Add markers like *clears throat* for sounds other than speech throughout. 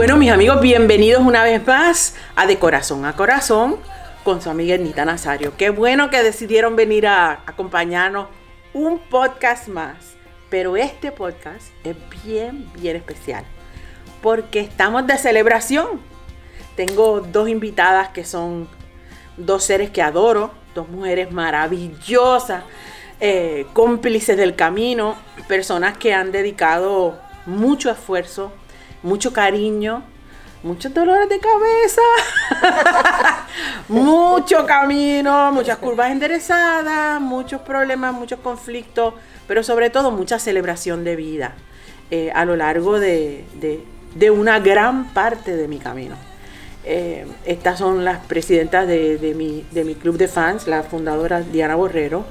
Bueno, mis amigos, bienvenidos una vez más a De Corazón a Corazón con su amiga Ernita Nazario. Qué bueno que decidieron venir a acompañarnos un podcast más. Pero este podcast es bien, bien especial porque estamos de celebración. Tengo dos invitadas que son dos seres que adoro, dos mujeres maravillosas, eh, cómplices del camino, personas que han dedicado mucho esfuerzo mucho cariño, muchos dolores de cabeza, *laughs* mucho camino, muchas curvas enderezadas, muchos problemas, muchos conflictos, pero sobre todo mucha celebración de vida eh, a lo largo de, una gran parte de mi camino. Eh, estas son las presidentas de, mi, club de fans, la fundadora Diana Borrero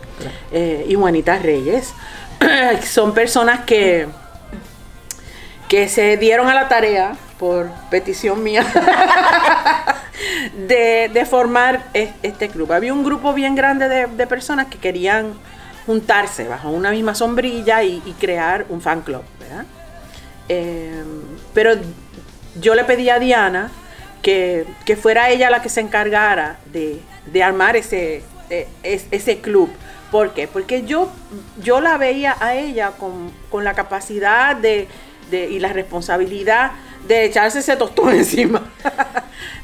eh, y Juanita Reyes. *clears throat* son personas que que se dieron a la tarea, por petición mía, *laughs* de, formar este club. Había un grupo bien grande de, personas que querían juntarse bajo una misma sombrilla y, crear un fan club, ¿verdad? Eh, pero yo le pedí a Diana que, fuera ella la que se encargara de, armar ese, e, ese club. ¿Por qué? Porque yo, yo la veía a ella con, con la capacidad de, y la responsabilidad de echarse ese tostón *laughs* encima,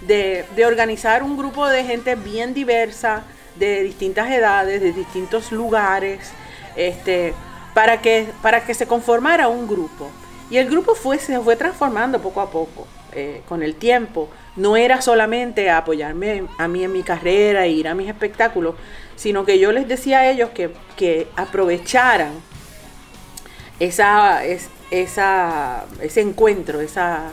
de, organizar un grupo de gente bien diversa, de distintas edades, de distintos lugares, este, para, que, para que se conformara un grupo. Y el grupo fue, se fue transformando poco a poco, eh, con el tiempo. No era solamente apoyarme a mí en mi carrera e ir a mis espectáculos, sino que yo les decía a ellos que, que aprovecharan esa, es, esa, ese encuentro, esa,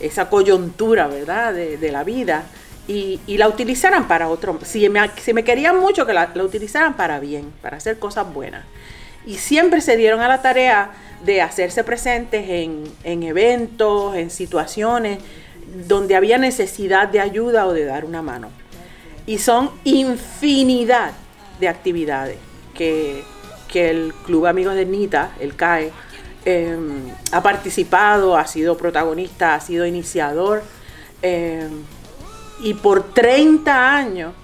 esa coyuntura, ¿verdad?, de, la vida y, la utilizaran para otro. Si me, si me querían mucho, que la, utilizaran para bien, para hacer cosas buenas. Y siempre se dieron a la tarea de hacerse presentes en, en eventos, en situaciones donde había necesidad de ayuda o de dar una mano. Y son infinidad de actividades que, que el Club Amigos de Nita, el CAE, Em, ha participado, ha sido protagonista, ha sido iniciador. Em, y por 30 años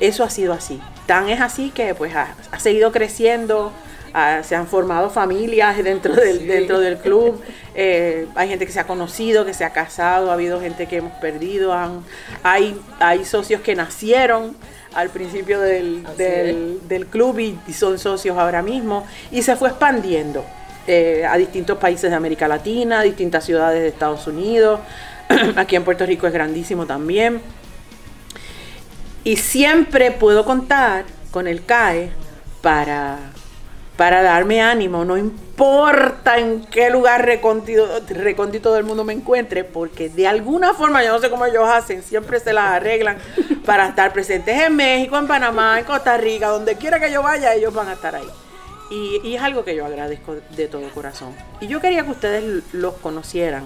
eso ha sido así. Tan es así que pues ha, seguido creciendo, se han formado familias dentro del, dentro del club, *laughs* eh, hay gente que se ha conocido, que se ha casado, ha habido gente que hemos perdido, hay, hay socios que nacieron al principio del, del, club y, son socios ahora mismo y se fue expandiendo. Eh, a distintos países de América Latina, a distintas ciudades de Estados Unidos. *clears throat* Aquí en Puerto Rico es grandísimo también. Y siempre puedo contar con el CAE para, para darme ánimo, no importa en qué lugar recóndito, recóndito del mundo me encuentre, porque de alguna forma, yo no sé cómo ellos hacen, siempre se las arreglan para estar presentes en México, en Panamá, en Costa Rica, donde quiera que yo vaya, ellos van a estar ahí. Y, es algo que yo agradezco de todo corazón. Y yo quería que ustedes los conocieran,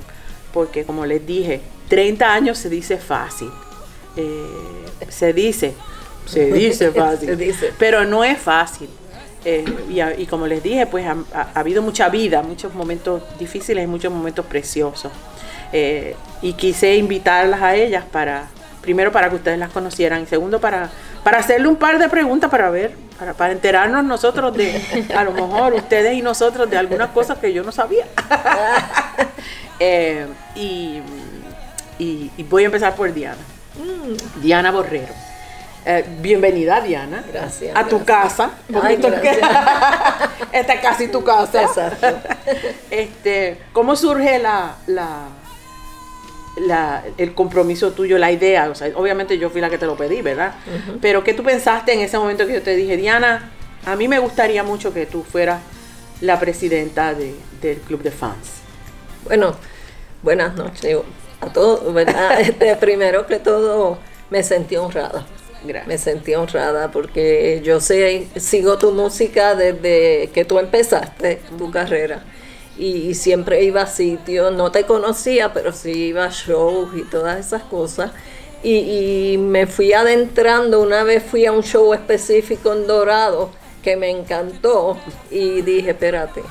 porque como les dije, 30 años se dice fácil. Eh, se dice, se *laughs* dice fácil. Pero no es fácil. Eh, y, como les dije, pues ha, habido mucha vida, muchos momentos difíciles y muchos momentos preciosos. Eh, y quise invitarlas a ellas para, primero para que ustedes las conocieran y segundo para, para hacerle un par de preguntas para ver para, enterarnos nosotros de, a lo mejor ustedes y nosotros de algunas cosas que yo no sabía. *laughs* Eh, y, voy a empezar por Diana. Mm. Diana Borrero. Eh, bienvenida, Diana. Gracias. A tu casa. *laughs* esta es casi tu casa. Exacto. Este, ¿Cómo surge la, el compromiso tuyo, la idea. O sea, obviamente yo fui la que te lo pedí, ¿verdad? Pero ¿qué tú pensaste en ese momento que yo te dije, Diana, a mí me gustaría mucho que tú fueras la presidenta del club de fans? Bueno, buenas noches a todos, ¿verdad? *laughs* Este, primero que todo, me sentí honrada. Gracias. Me sentí honrada porque yo sé, sigo tu música desde que tú empezaste tu carrera y, siempre iba a sitios, no te conocía, pero sí iba a shows y todas esas cosas. Y, me fui adentrando, una vez fui a un show específico en Dorado que me encantó y dije, espérate,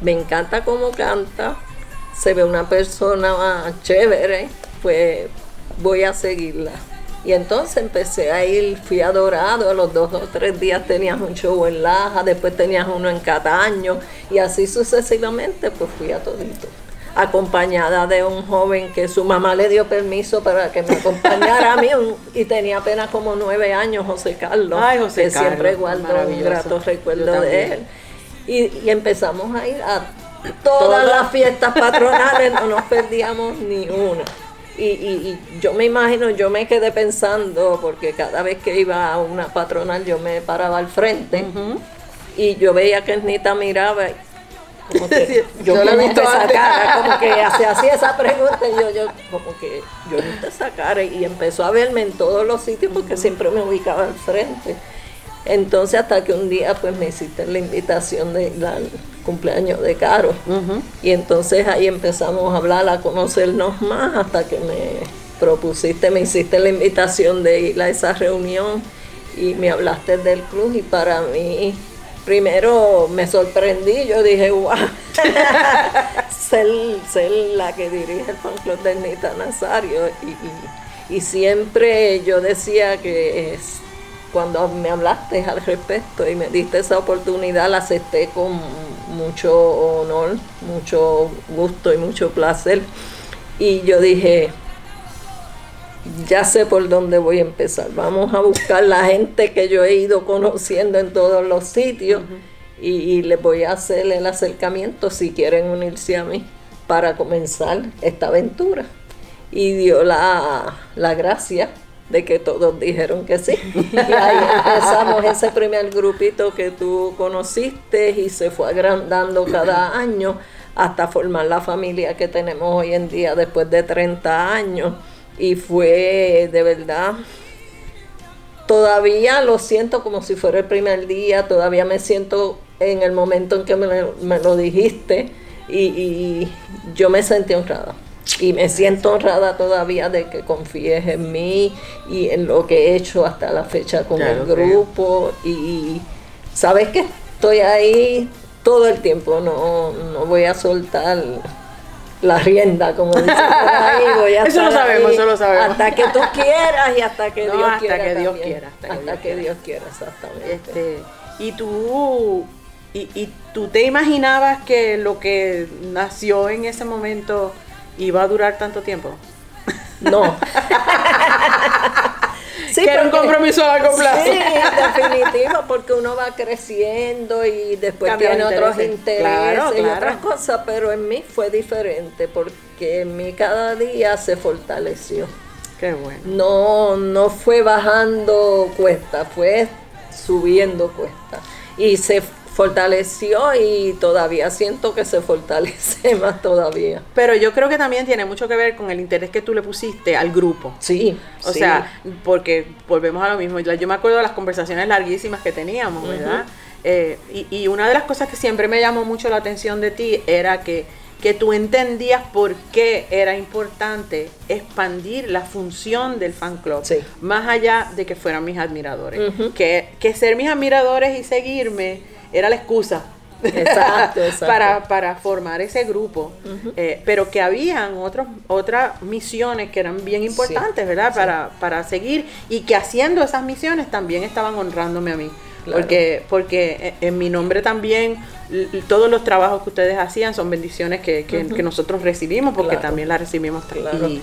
me encanta cómo canta, se ve una persona chévere, pues voy a seguirla. Y entonces empecé a ir, fui adorado, a los dos o tres días tenías un show en Laja, después tenías uno en Cataño, y así sucesivamente, pues fui a todito. Acompañada de un joven que su mamá le dio permiso para que me acompañara a mí, y tenía apenas como nueve años, José Carlos, Ay, José que Carlos, siempre guardo un grato recuerdo de él. Y, y empezamos a ir a todas las fiestas patronales, no nos perdíamos ni una. Y, y- y yo me imagino, yo me quedé pensando, porque cada vez que iba a una patronal yo me paraba al frente y yo veía que Nita miraba y como que *laughs* yo, Yo he visto que esa cara, como que se *laughs* hacía esa pregunta y yo, yo como que yo no esa cara y empezó a verme en todos los sitios porque siempre me ubicaba al frente. Entonces hasta que un día pues me hiciste la invitación de ir al cumpleaños de Caro. Y entonces ahí empezamos a hablar, a conocernos más, hasta que me propusiste, me hiciste la invitación de ir a esa reunión y me hablaste del club. Y para mí, primero me sorprendí, yo dije, wow, *laughs* ser, ser la que dirige el fan club de Nita Nazario y, y- y siempre yo decía que es, cuando me hablaste al respecto y me diste esa oportunidad, la acepté con mucho honor, mucho gusto y mucho placer. Y yo dije, ya sé por dónde voy a empezar. Vamos a buscar la gente que yo he ido conociendo en todos los sitios y, y les voy a hacer el acercamiento si quieren unirse a mí para comenzar esta aventura. Y dio la, la gracia de que todos dijeron que sí. *laughs* Y ahí empezamos ese primer grupito que tú conociste y se fue agrandando cada año hasta formar la familia que tenemos hoy en día después de 30 años. Y fue de verdad, todavía lo siento como si fuera el primer día, todavía me siento en el momento en que me, lo- me lo dijiste y, y yo me sentí honrada. Y me siento honrada todavía de que confíes en mí y en lo que he hecho hasta la fecha con el grupo. Y, y sabes que estoy ahí todo el tiempo, no, no voy a soltar la rienda, como dicen ahí. *laughs* Eso lo sabemos, eso lo sabemos. Hasta que tú quieras y hasta que No, Dios hasta quiera. que Dios quiera, hasta que Hasta Dios que quiera. Dios quiera, exactamente. Este, y tú y, y tú te imaginabas que lo que nació en ese momento iba a durar tanto tiempo. No. *laughs* Sí, que era un compromiso a largo plazo. Sí, definitivo, porque uno va creciendo y después Cambia tiene otros intereses. intereses Claro, y claro. otras cosas, pero en mí fue diferente porque en mí cada día se fortaleció. Qué bueno. No, no fue bajando cuesta, fue subiendo cuesta. Y se fortaleció y todavía siento que se fortalece *laughs* más todavía. Pero yo creo que también tiene mucho que ver con el interés que tú le pusiste al grupo. Sí. O sí. sea, porque volvemos a lo mismo. Yo me acuerdo de las conversaciones larguísimas que teníamos, ¿verdad? Eh, y, y una de las cosas que siempre me llamó mucho la atención de ti era que, que tú entendías por qué era importante expandir la función del fan club, Sí. más allá de que fueran mis admiradores. Que, que ser mis admiradores y seguirme era la excusa. Exacto, *laughs* exacto. para, para formar ese grupo, Eh, pero que habían otros, otras misiones que eran bien importantes, ¿verdad? Para, para seguir y que haciendo esas misiones también estaban honrándome a mí. Claro. Porque, porque en mi nombre también todos los trabajos que ustedes hacían son bendiciones que, que- que nosotros recibimos, porque Claro. también las recibimos. Claro. Y,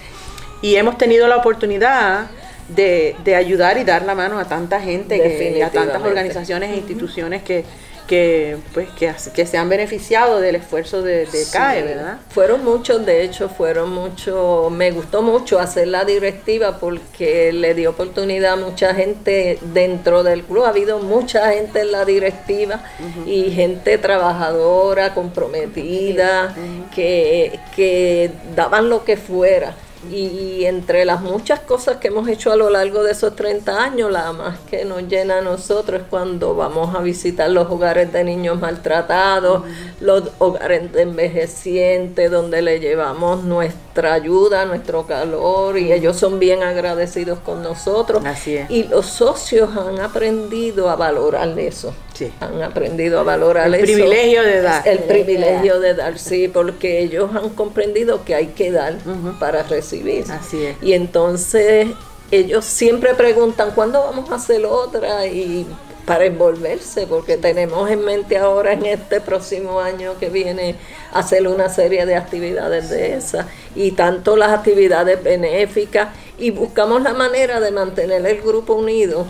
y hemos tenido la oportunidad de, de ayudar y dar la mano a tanta gente, que, y a tantas organizaciones e instituciones que, que, pues, que, que se han beneficiado del esfuerzo de, de CAE, Sí. ¿verdad? Fueron muchos, de hecho, fueron muchos. Me gustó mucho hacer la directiva porque le dio oportunidad a mucha gente dentro del club. Ha habido mucha gente en la directiva y gente trabajadora, comprometida, que, que daban lo que fuera. Y, y entre las muchas cosas que hemos hecho a lo largo de esos 30 años, la más que nos llena a nosotros es cuando vamos a visitar los hogares de niños maltratados, los hogares de envejecientes, donde le llevamos nuestra ayuda, nuestro calor, y ellos son bien agradecidos con nosotros. Así es. Y los socios han aprendido a valorar eso. Han aprendido a valorar el privilegio de dar. El privilegio de dar, sí, porque ellos han comprendido que hay que dar para recibir. Así es. Y entonces ellos siempre preguntan, ¿cuándo vamos a hacer otra? Y para envolverse, porque tenemos en mente ahora en este próximo año que viene hacer una serie de actividades de esas y tanto las actividades benéficas y buscamos la manera de mantener el grupo unido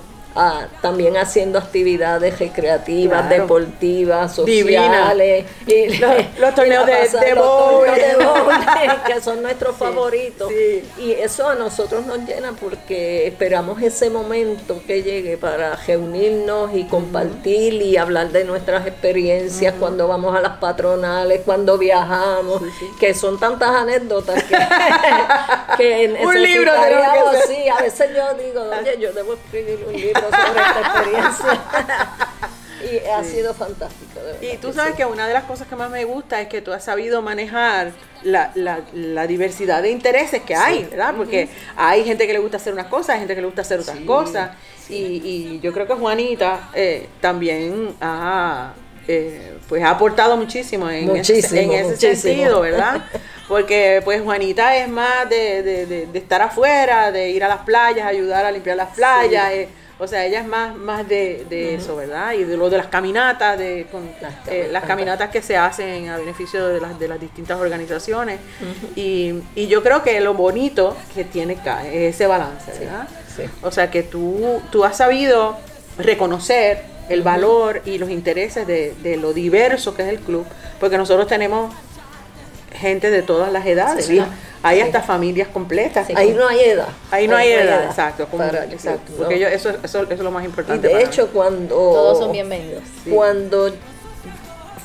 también haciendo actividades recreativas, deportivas, sociales. *laughs* Y los, torneos *laughs* de, de, *laughs* que son nuestros favoritos. Y eso a nosotros nos llena porque esperamos ese momento que llegue para reunirnos y compartir y hablar de nuestras experiencias cuando vamos a las patronales, cuando viajamos, que son tantas anécdotas que, que un libro de sí, a veces yo digo, oye, yo debo escribir un libro *laughs* sobre esta experiencia. y ha sido fantástico. y tú sabes que una de las cosas que más me gusta es que tú has sabido manejar la, la, diversidad de intereses que hay, ¿verdad? Porque hay gente que le gusta hacer unas cosas, hay gente que le gusta hacer otras cosas. Y, y, yo creo que Juanita eh, también ha, eh, pues ha aportado muchísimo en ese, en ese sentido, ¿verdad? *laughs* Porque pues Juanita es más de, de, de, estar afuera, de ir a las playas, ayudar a limpiar las playas. Eh, o sea, ella es más, más de, eso, ¿verdad? Y de lo de las caminatas, de eh, las, caminatas que se hacen a beneficio de las, de las distintas organizaciones. y, y, yo creo que lo bonito que tiene acá es ese balance, ¿verdad? O sea, que tú, tú has sabido reconocer el valor y los intereses de, de, lo diverso que es el club, porque nosotros tenemos gente de todas las edades. Hay hasta familias completas. Ahí no hay edad. Ahí no hay, edad, exacto. exacto porque eso, eso, es lo más importante. Y de hecho, cuando. Todos son bienvenidos. Cuando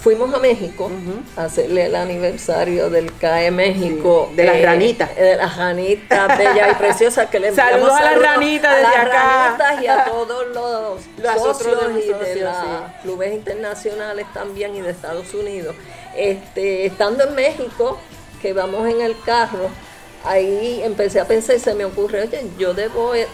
fuimos a México a hacerle el aniversario del CAE México. de las eh, ranitas. De las ranitas bellas y preciosas que le *laughs* Saludos a las ranitas desde acá. Ranitas y a todos los, *laughs* socios y de los clubes internacionales también y de Estados Unidos. Este, estando en México, que vamos en el carro, ahí empecé a pensar y se me ocurre, oye, yo debo eh,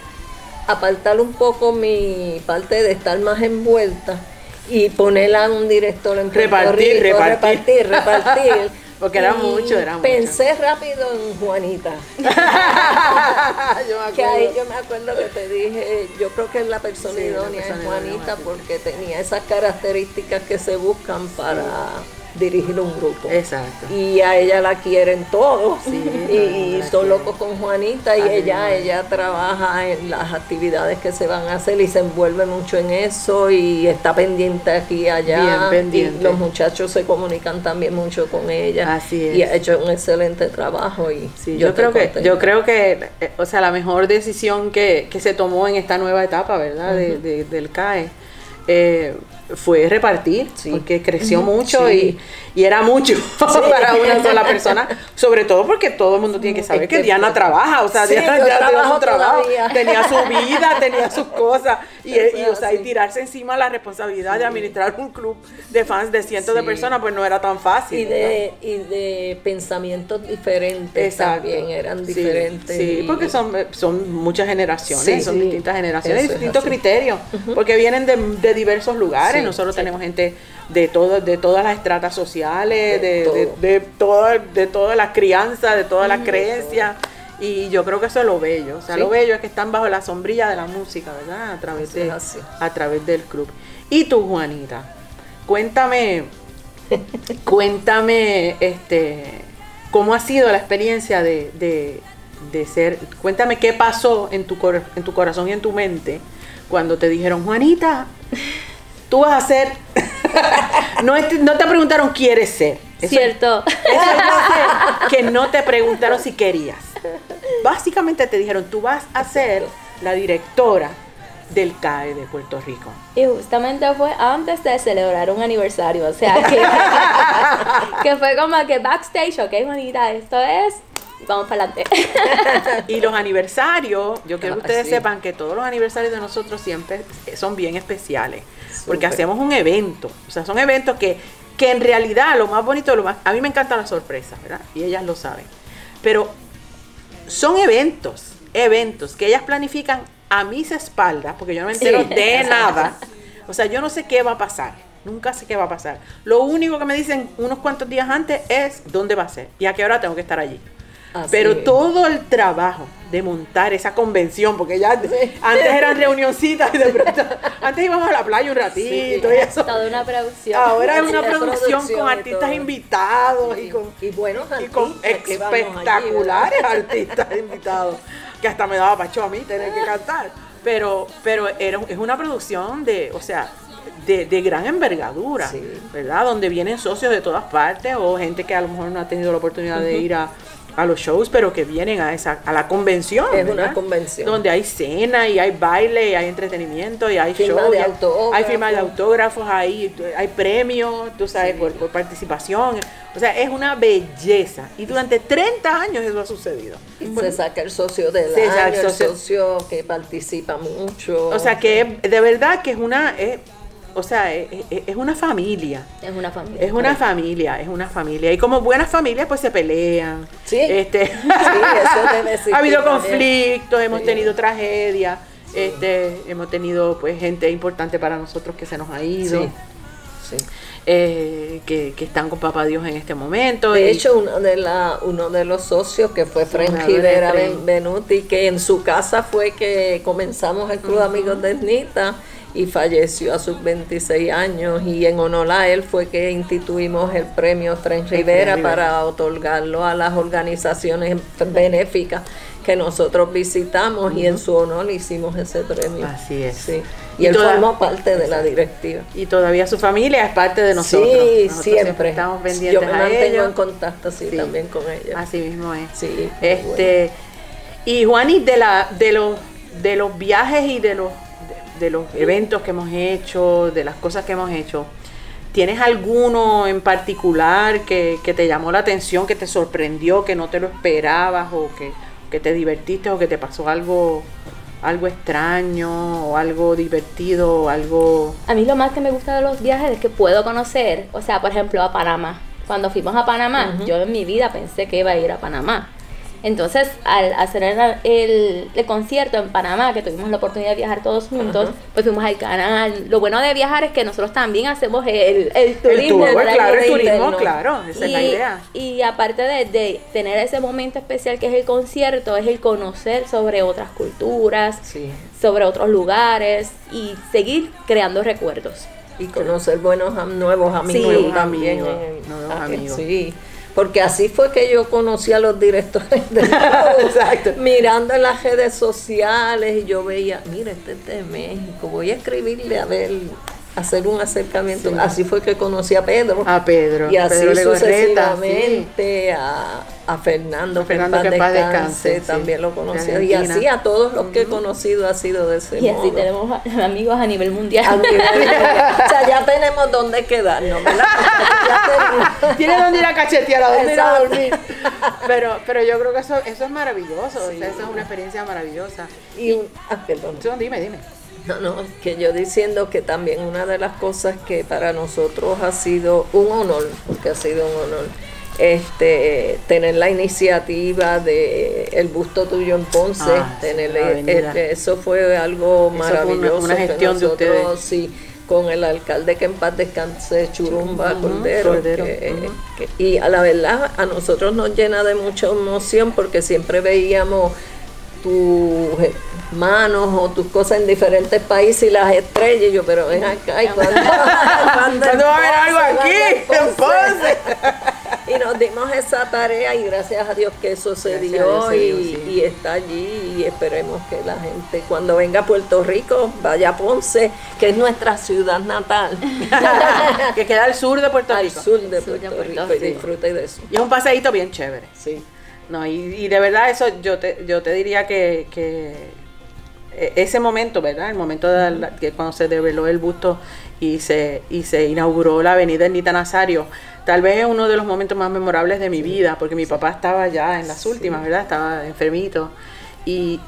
apartar un poco mi parte de estar más envuelta y ponerla en un director en repartir, repartir, repartir, *laughs* Porque era mucho, era Pensé rápido en Juanita. *laughs* yo que ahí yo me acuerdo que te dije, yo creo que es la persona idónea en Juanita porque tenía esas características que se buscan para dirigir un grupo. Exacto. Y a ella la quieren todos. *laughs* y, son locos con Juanita y ella, ella trabaja en las actividades que se van a hacer y se envuelve mucho en eso y está pendiente aquí y allá. Bien pendiente. Y los muchachos se comunican también mucho con ella. Así es. Y ha hecho un excelente trabajo y yo, creo que yo creo que eh, o sea la mejor decisión que, se tomó en esta nueva etapa, ¿verdad? de, del CAE eh, fue repartir, porque creció mucho y, y, era mucho *laughs* *laughs* para una sola persona, sobre todo porque todo el mundo tiene que saber que, Diana trabaja, o sea, Diana ya tenía su trabajo, tenía su vida, tenía sus cosas, y, o sea, y tirarse encima la responsabilidad de administrar un club de fans de cientos de personas, pues no era tan fácil. Y de, y de pensamientos diferentes también, eran diferentes. Sí, porque son, son muchas generaciones, son distintas generaciones, distintos criterios, porque vienen de, de diversos lugares nosotros tenemos gente de todo, de todas las estratas sociales, de, de, de todas las crianzas, de todas las creencias. Y yo creo que eso es lo bello. O sea, lo bello es que están bajo la sombrilla de la música, ¿verdad? A través, de, a través del club. Y tú, Juanita, cuéntame, *laughs* cuéntame, este, cómo ha sido la experiencia de, de, ser, cuéntame qué pasó en tu, en tu corazón y en tu mente cuando te dijeron, Juanita, tú vas a ser, *laughs* no, no te preguntaron quieres ser. Cierto. que no te preguntaron si querías. Básicamente te dijeron, tú vas a ser la directora del CAE de Puerto Rico. Y justamente fue antes de celebrar un aniversario, o sea que, *laughs* que fue como que backstage, ok, bonita, esto es vamos para adelante. *laughs* y los aniversarios, yo quiero que ustedes sepan que todos los aniversarios de nosotros siempre son bien especiales, porque hacemos un evento, o sea, son eventos que, que en realidad lo más bonito, lo más, a mí me encanta la sorpresa, ¿verdad? Y ellas lo saben, pero son eventos, eventos que ellas planifican a mis espaldas, porque yo no me entero de nada, O sea, yo no sé qué va a pasar. Nunca sé qué va a pasar. Lo único que me dicen unos cuantos días antes es dónde va a ser y a qué hora tengo que estar allí. Pero todo el trabajo de montar esa convención, porque ya antes eran reunioncitas y de pronto, *laughs* antes íbamos a la playa un ratito y eso. Toda una producción. Ahora es *laughs* una producción, con artistas invitados y con, y buenos y con espectaculares artistas invitados, que hasta me daba pacho a mí tener que cantar. Pero, pero era, es una producción de, o sea, de, de, gran envergadura, ¿verdad? Donde vienen socios de todas partes o gente que a lo mejor no ha tenido la oportunidad de ir a, a los shows, pero que vienen a esa a la convención. Es una convención. Donde hay cena y hay baile y hay entretenimiento y hay shows. De hay firmas de autógrafos, hay, hay premios, tú sabes, por, participación. O sea, es una belleza. Y durante 30 años eso ha sucedido. se saca el socio del año, el socio, que participa mucho. O sea, que de verdad que es una o sea, es, una familia. Es una familia. Es una familia, es una familia. Y como buenas familias, pues se pelean. Sí. Este, *laughs* sí, eso debe *laughs* Ha habido conflictos, hemos tenido tragedias, este, hemos tenido pues gente importante para nosotros que se nos ha ido. Sí. Eh, que, están con Papá Dios en este momento. De hecho, uno de, la, uno de los socios que fue Fren Rivera Benuti, que en su casa fue que comenzamos el Club Amigos de Nita y falleció a sus 26 años y en honor a él fue que instituimos el premio Fren Rivera para otorgarlo a las organizaciones benéficas que nosotros visitamos y en su honor hicimos ese premio. Así es. Sí. Y, él formó parte de la directiva. Y todavía su familia es parte de nosotros. Sí, siempre. Estamos pendientes Yo me mantengo en contacto sí, también con ella. Así mismo es. Sí. Este, Y Juaní, de, la, de, los, de los viajes y de los de los eventos que hemos hecho, de las cosas que hemos hecho, ¿tienes alguno en particular que, te llamó la atención, que te sorprendió, que no te lo esperabas o que, te divertiste o que te pasó algo algo extraño o algo divertido o algo... A mí lo más que me gusta de los viajes es que puedo conocer, o sea, por ejemplo, a Panamá. Cuando fuimos a Panamá, yo en mi vida pensé que iba a ir a Panamá. Entonces, al hacer el, el, concierto en Panamá, que tuvimos la oportunidad de viajar todos juntos, pues fuimos al canal. Lo bueno de viajar es que nosotros también hacemos el, el turismo. El claro, el turismo, claro, esa y, es la idea. Y aparte de, de, tener ese momento especial que es el concierto, es el conocer sobre otras culturas, sobre otros lugares y seguir creando recuerdos. Y conocer buenos nuevos amigos sí, también. Amigos, nuevos amigos. Sí porque así fue que yo conocí a los directores de *laughs* Exacto. mirando en las redes sociales y yo veía, mira, este es de México, voy a escribirle a ver hacer un acercamiento. Así fue que conocí a Pedro. A Pedro. Y así sucesivamente a, a, Fernando, Fernando que, paz descanse, también lo conocí. Y así a todos los que he conocido ha sido de ese Y así tenemos *laughs* amigos a nivel *laughs* mundial. o sea, ya tenemos dónde quedarnos, ¿verdad? *laughs* Tiene dónde ir a cachetear, a dónde ir a dormir. Pero, pero yo creo que eso, eso es maravilloso. O sea, eso es una experiencia maravillosa. Y, un, ah, perdón. Dime, dime. No, no, que yo diciendo que también una de las cosas que para nosotros ha sido un honor, porque ha sido un honor, este tener la iniciativa de el busto tuyo en Ponce, ah, tener este, eso fue algo maravilloso. una, gestión de ustedes. Sí, con el alcalde que en paz descanse, Churumba Cordero. y a la verdad a nosotros nos llena de mucha emoción porque siempre veíamos tu manos o tus cosas en diferentes países y las estrellas. Y yo, pero ven acá, ¿y cuando *laughs* va a haber algo aquí? *laughs* y nos dimos esa tarea y gracias a Dios que eso se dio, y, está allí y esperemos que la gente cuando venga a Puerto Rico vaya a Ponce, que es nuestra ciudad natal. *laughs* que queda al sur de Puerto Rico. Al sur de Puerto, Rico, y disfrute de eso. Y es un paseíto bien chévere. Sí. No, y, de verdad eso yo te, yo te diría que, e, ese momento, ¿verdad? El momento de que cuando se develó el busto y se, y se inauguró la avenida Nita Nazario, tal vez es uno de los momentos más memorables de mi vida, porque mi papá estaba ya en las últimas, ¿verdad? Estaba enfermito. Y,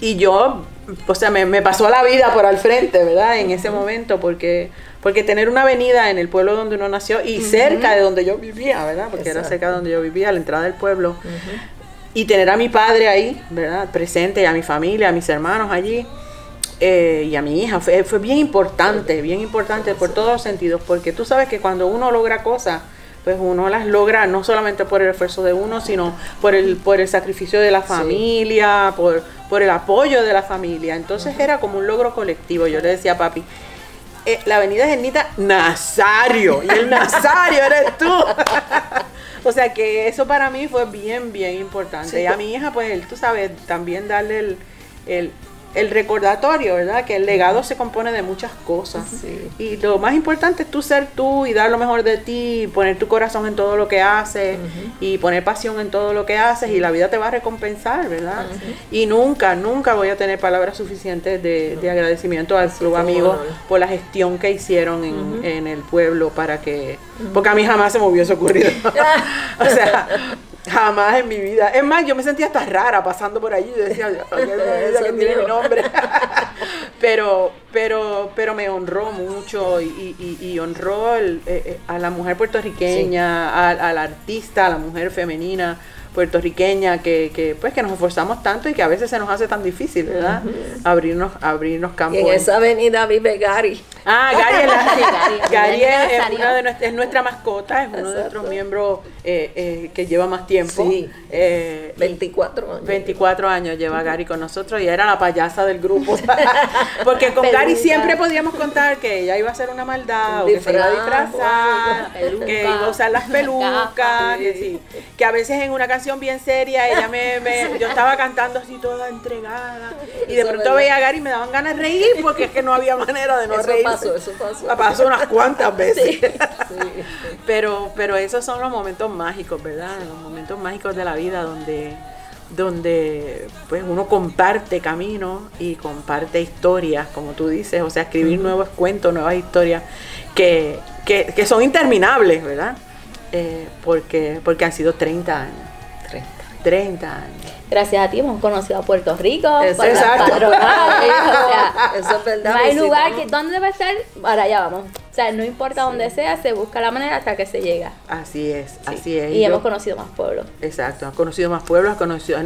y yo, o sea, me, me, pasó la vida por al frente, ¿verdad? En ese momento, porque porque tener una avenida en el pueblo donde uno nació y cerca de donde yo vivía, ¿verdad? Porque era cerca de donde yo vivía, a la entrada del pueblo. Y tener a mi padre ahí, ¿verdad? Presente, y a mi familia, a mis hermanos allí. eh, y a mi hija. Fue, fue bien importante, bien importante por todos los sentidos, porque tú sabes que cuando uno logra cosas, pues uno las logra no solamente por el esfuerzo de uno, sino por el, por el sacrificio de la familia, por, por el apoyo de la familia. Entonces era como un logro colectivo. Yo le decía a papi, eh, la avenida Genita Nazario, y el Nazario eres tú. *laughs* o sea que eso para mí fue bien, bien importante. y a mi hija, pues, tú sabes, también darle el, el el recordatorio, ¿verdad? Que el legado se compone de muchas cosas. Y lo más importante es tú ser tú y dar lo mejor de ti, poner tu corazón en todo lo que haces y poner pasión en todo lo que haces y la vida te va a recompensar, ¿verdad? Y nunca, nunca voy a tener palabras suficientes de, agradecimiento al club amigo por la gestión que hicieron en, en el pueblo para que... Porque a mí jamás se me hubiese ocurrido. *laughs* *laughs* o sea, Jamás en mi vida. Es más, yo me sentía hasta rara pasando por allí. Yo decía, *laughs* que tiene mi nombre. *laughs* pero, pero, pero me honró mucho y, honró eh, eh, a la mujer puertorriqueña, al artista, a la mujer femenina puertorriqueña que, que, pues que nos esforzamos tanto y que a veces se nos hace tan difícil, ¿verdad? Abrirnos, abrirnos campos. Y en esa avenida vive Gary. Ah, Gary, es, la, Gary es, una de nuestra, es nuestra mascota, es uno de nuestros miembros eh, eh, que lleva más tiempo. Sí. Eh, 24 años. 24 años lleva Gary con nosotros y era la payasa del grupo. *laughs* Porque con Gary siempre podíamos contar que ella iba a hacer una maldad, o que se iba a disfrazar, que iba a usar las pelucas, que, sí, que a veces en una canción bien seria, ella me, yo estaba cantando así toda entregada y de pronto veía a Gary y me daban ganas de reír porque es que no había manera de no reír. Pasó, eso pasó. Pasó unas cuantas *laughs* veces. Pero, pero esos son los momentos mágicos, ¿verdad? Los momentos mágicos de la vida donde donde pues uno comparte camino y comparte historias, como tú dices, o sea, escribir nuevos cuentos, nuevas historias que, que, que son interminables, ¿verdad? Eh, porque, porque han sido 30 años. 30 años. Gracias a ti hemos conocido a Puerto Rico. Eso, exacto. *laughs* eso es verdad. No hay lugar que, ¿dónde debe ser? Para allá vamos. O sea, no importa dónde sea, se busca la manera hasta que se llega. Así es, así es. Y, hemos conocido más pueblos. Exacto, hemos conocido más pueblos,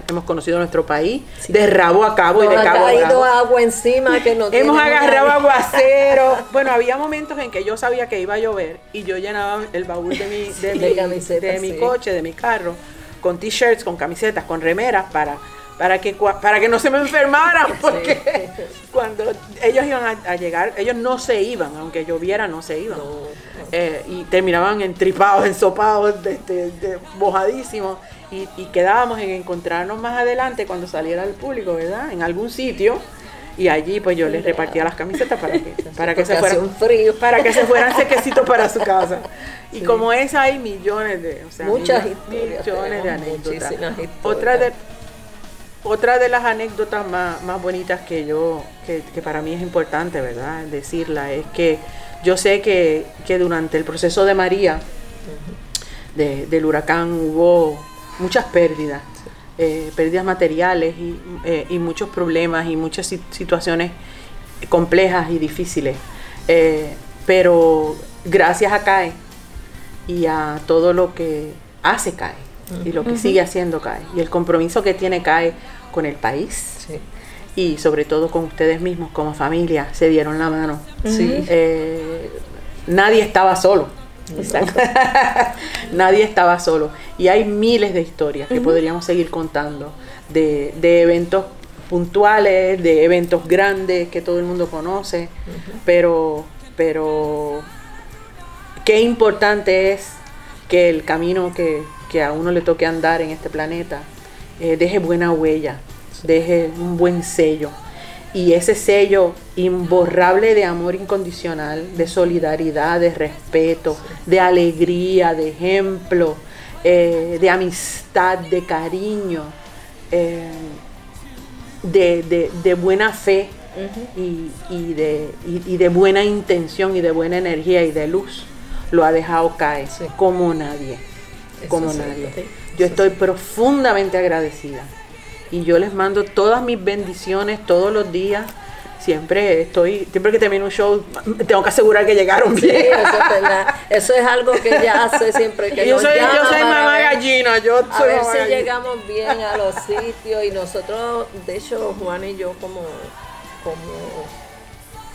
hemos conocido nuestro país de rabo a cabo y de cabo ha caído agua encima que no *laughs* Hemos agarrado aguacero. bueno, había momentos en que yo sabía que iba a llover y yo llenaba el baúl de mi, *laughs* de, de mi coche, de mi carro con t-shirts, con camisetas, con remeras para, para, que, para que no se me enfermaran, *laughs* porque cuando ellos iban a, llegar, ellos no se iban, aunque lloviera, no se iban. Eh, y terminaban entripados, ensopados, de, de, mojadísimos. Y, quedábamos en encontrarnos más adelante cuando saliera el público, ¿verdad? En algún sitio y allí pues yo les repartía las camisetas para que *laughs* para que se fueran frío. para que se fueran sequecitos para su casa. Y como es hay millones de o sea, muchas millones de anécdotas. otra de otra de las anécdotas más, más bonitas que yo que, para mí es importante verdad decirla es que yo sé que, que durante el proceso de María del huracán hubo muchas pérdidas eh, pérdidas materiales eh, y, muchos problemas y muchas situaciones complejas y difíciles. Eh, pero gracias a CAE y a todo lo que hace CAE y lo que sigue haciendo CAE y el compromiso que tiene CAE con el país y sobre todo con ustedes mismos como familia se dieron la mano. nadie estaba solo *laughs* Nadie estaba solo. Y hay miles de historias que podríamos seguir contando de, eventos puntuales, de eventos grandes que todo el mundo conoce, pero, pero qué importante es que el camino que, a uno le toque andar en este planeta eh, deje buena huella, deje un buen sello y ese sello imborrable de amor incondicional, de solidaridad, de respeto, de alegría, de ejemplo, eh, de amistad, de cariño, eh, de, buena fe y, de, buena intención y de buena energía y de luz, lo ha dejado caer como nadie, como nadie. Yo estoy profundamente agradecida y yo les mando todas mis bendiciones todos los días. Siempre estoy, siempre que termino un show, tengo que asegurar que llegaron bien. eso, es eso es algo que ella *laughs* hace siempre que yo soy, yo soy mamá gallina, yo a ver si llegamos bien a los *laughs* sitios y nosotros, de hecho, Juan y yo como como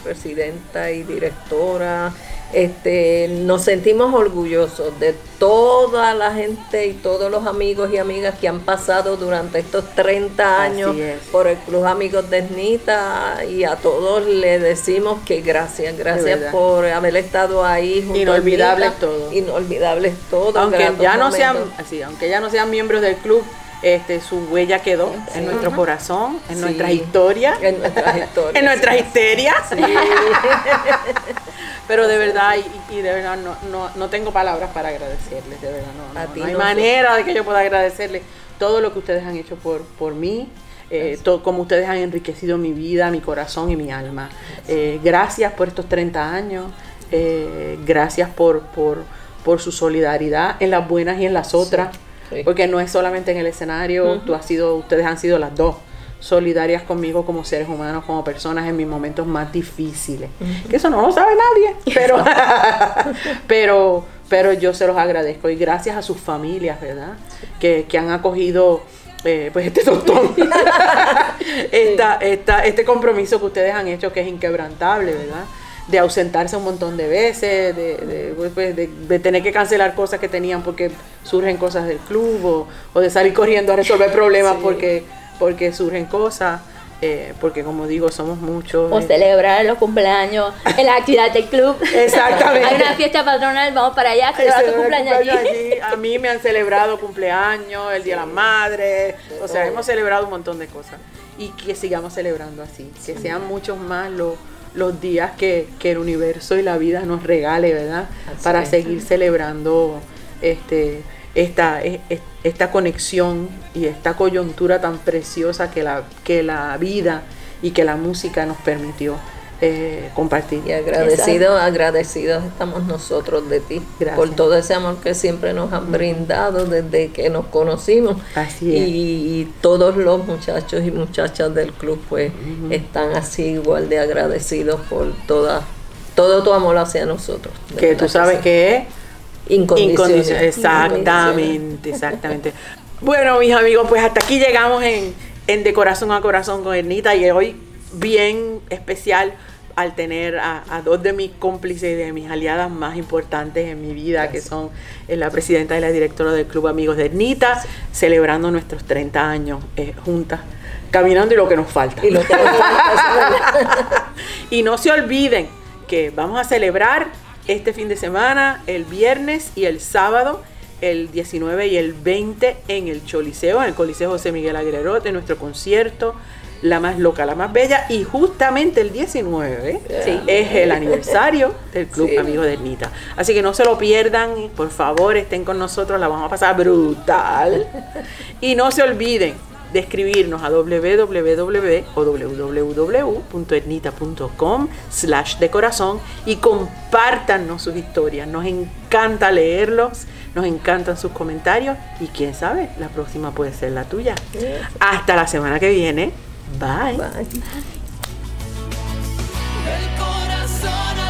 presidenta y directora. Este, nos sentimos orgullosos de toda la gente y todos los amigos y amigas que han pasado durante estos 30 años por el Club Amigos de Nita y a todos le decimos que gracias, gracias por haber estado ahí junto Inolvidables todo. Inolvidables todo. Aunque ya no sean, así, aunque ya no sean miembros del club, este, su huella quedó en nuestro corazón, en nuestra historia, en nuestras *laughs* historias, en nuestras histerias. *laughs* Pero de verdad, y, de verdad no, no, tengo palabras para agradecerles, de verdad, no, hay manera de que yo pueda agradecerles todo lo que ustedes han hecho por, por mí. Eh, todo, como ustedes han enriquecido mi vida, mi corazón y mi alma. Eh, gracias por estos 30 años, eh, gracias por, por, por, su solidaridad en las buenas y en las otras. Porque no es solamente en el escenario, tú has sido, ustedes han sido las dos solidarias conmigo como seres humanos, como personas en mis momentos más difíciles. Que eso no lo sabe nadie, pero, *laughs* pero, pero yo se los agradezco y gracias a sus familias, ¿verdad? Que, que han acogido eh, pues este doctor, *laughs* esta, esta, este compromiso que ustedes han hecho que es inquebrantable, ¿verdad? de ausentarse un montón de veces, de, pues, pues, de, de, tener que cancelar cosas que tenían porque surgen cosas del club o, de salir corriendo a resolver problemas porque, porque surgen cosas. Eh, porque como digo, somos muchos. O celebrar los cumpleaños en la actividad del club. Exactamente. Hay una fiesta patronal, vamos para allá, celebrar tu cumpleaños, allí. A mí me han celebrado cumpleaños, el Día de la Madre, o sea, hemos celebrado un montón de cosas. Y que sigamos celebrando así, que sean muchos más los los días que, el universo y la vida nos regale, ¿verdad? Para seguir celebrando este, esta, e, e, esta conexión y esta coyuntura tan preciosa que la, que la vida y que la música nos permitió eh, compartir. Y agradecidos, agradecidos estamos nosotros de ti por todo ese amor que siempre nos han brindado desde que nos conocimos. Así Y, todos los muchachos y muchachas del club pues están así igual de agradecidos por toda, todo tu amor hacia nosotros. Que tú sabes que es incondicional. Exactamente, exactamente. bueno, mis amigos, pues hasta aquí llegamos en, en De Corazón a Corazón con Ernita y hoy bien especial al tener a, dos de mis cómplices y de mis aliadas más importantes en mi vida, que son eh, la presidenta y la directora del Club Amigos de Ernita, celebrando nuestros 30 años eh, juntas, caminando y lo que nos falta. Y, lo que nos falta *laughs* y no se olviden que vamos a celebrar este fin de semana, el viernes y el sábado, el 19 y el 20 en el Choliseo, en el Coliseo José Miguel Aguilerote, nuestro concierto la más loca, la más bella, y justamente el 19 es el aniversario del Club Amigos de Ernita. Así que no se lo pierdan, por favor, estén con nosotros, la vamos a pasar brutal. y no se olviden de escribirnos a www.ernita.com slash de corazón y compártanos sus historias. Nos encanta leerlos, nos encantan sus comentarios y quién sabe, la próxima puede ser la tuya. Hasta la semana que viene. Bye. Bye. El corazón